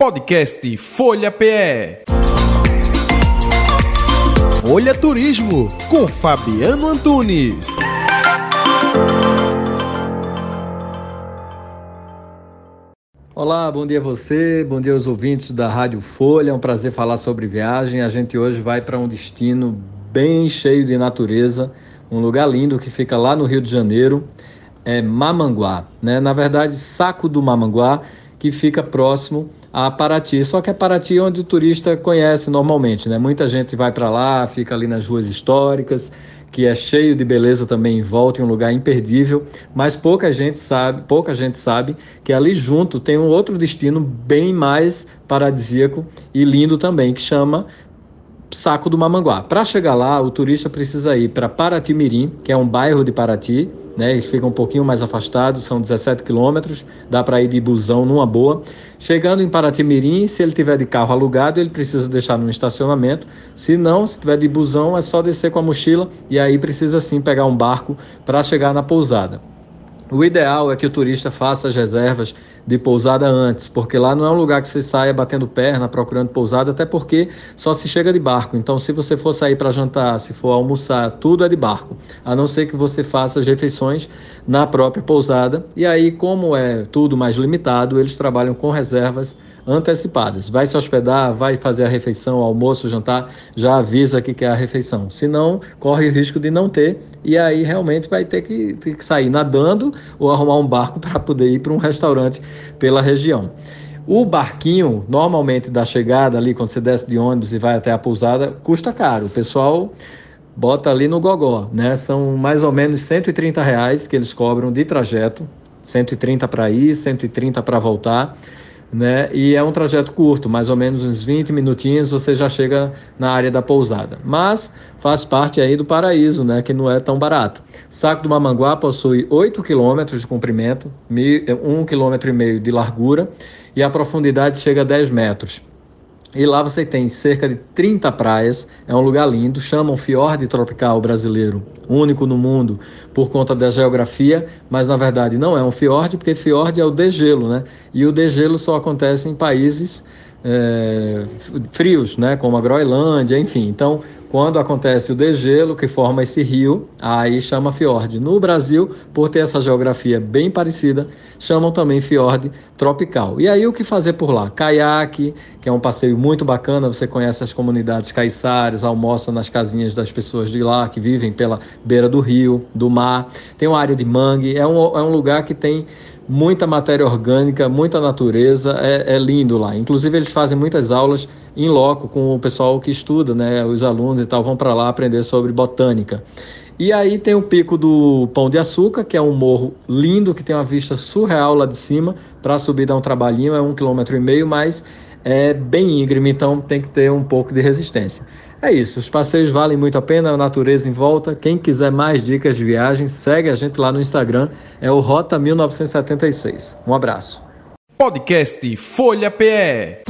Podcast Folha PE. Folha Turismo com Fabiano Antunes. Olá, bom dia a você, bom dia aos ouvintes da Rádio Folha. É um prazer falar sobre viagem. A gente hoje vai para um destino bem cheio de natureza, um lugar lindo que fica lá no Rio de Janeiro, é Mamanguá, né? Na verdade, Saco do Mamanguá, que fica próximo a Paraty. Só que é Paraty onde o turista conhece normalmente, né? Muita gente vai para lá, fica ali nas ruas históricas, que é cheio de beleza também em volta, em um lugar imperdível, mas pouca gente sabe, pouca gente sabe que ali junto tem um outro destino bem mais paradisíaco e lindo também, que chama Saco do Mamanguá. Para chegar lá, o turista precisa ir para Paraty-Mirim, que é um bairro de Paraty, né? Eles ficam um pouquinho mais afastados, são 17 quilômetros, dá para ir de busão numa boa. Chegando em Paraty-Mirim, se ele tiver de carro alugado, ele precisa deixar no estacionamento. Se não, se tiver de busão, é só descer com a mochila e aí precisa sim pegar um barco para chegar na pousada. O ideal é que o turista faça as reservas de pousada antes, porque lá não é um lugar que você saia batendo perna procurando pousada, até porque só se chega de barco. Então, se você for sair para jantar, se for almoçar, tudo é de barco, a não ser que você faça as refeições na própria pousada. E aí, como é tudo mais limitado, eles trabalham com reservas antecipadas. Vai se hospedar, vai fazer a refeição, almoço, jantar, já avisa que quer a refeição. Se não, corre o risco de não ter e aí realmente vai ter que, ter que sair nadando ou arrumar um barco para poder ir para um restaurante pela região. O barquinho, normalmente da chegada ali, quando você desce de ônibus e vai até a pousada, custa caro. O pessoal bota ali no gogó, né? São mais ou menos 130 reais que eles cobram de trajeto, 130 para ir, 130 para voltar né? E é um trajeto curto, mais ou menos uns 20 minutinhos você já chega na área da pousada. Mas faz parte aí do paraíso, né? Que não é tão barato. Saco do Mamanguá possui 8 quilômetros de comprimento, 1,5 km de largura e a profundidade chega a 10 metros. E lá você tem cerca de 30 praias, é um lugar lindo, chamam Fiord Tropical Brasileiro, único no mundo por conta da geografia, mas na verdade não é um fiord, porque fiord é o degelo, né? E o degelo só acontece em países é, frios, né, como a Groenlândia, enfim. Então, quando acontece o degelo que forma esse rio, aí chama fiord. No Brasil, por ter essa geografia bem parecida, chamam também fiord tropical. E aí o que fazer por lá? Caiaque, que é um passeio muito bacana, você conhece as comunidades caiçares, almoça nas casinhas das pessoas de lá que vivem pela beira do rio, do mar. Tem uma área de mangue, é um, é um lugar que tem muita matéria orgânica, muita natureza, é, é, lindo lá. Inclusive eles fazem muitas aulas em loco com o pessoal que estuda, né? Os alunos e tal vão para lá aprender sobre botânica. E aí tem o pico do Pão de Açúcar, que é um morro lindo, que tem uma vista surreal lá de cima. Para subir dá um trabalhinho, é um quilômetro e meio, mas é bem íngreme, então tem que ter um pouco de resistência. É isso, os passeios valem muito a pena, a natureza em volta. Quem quiser mais dicas de viagem, segue a gente lá no Instagram, é o Rota 1976. Um abraço. Podcast Folha PE.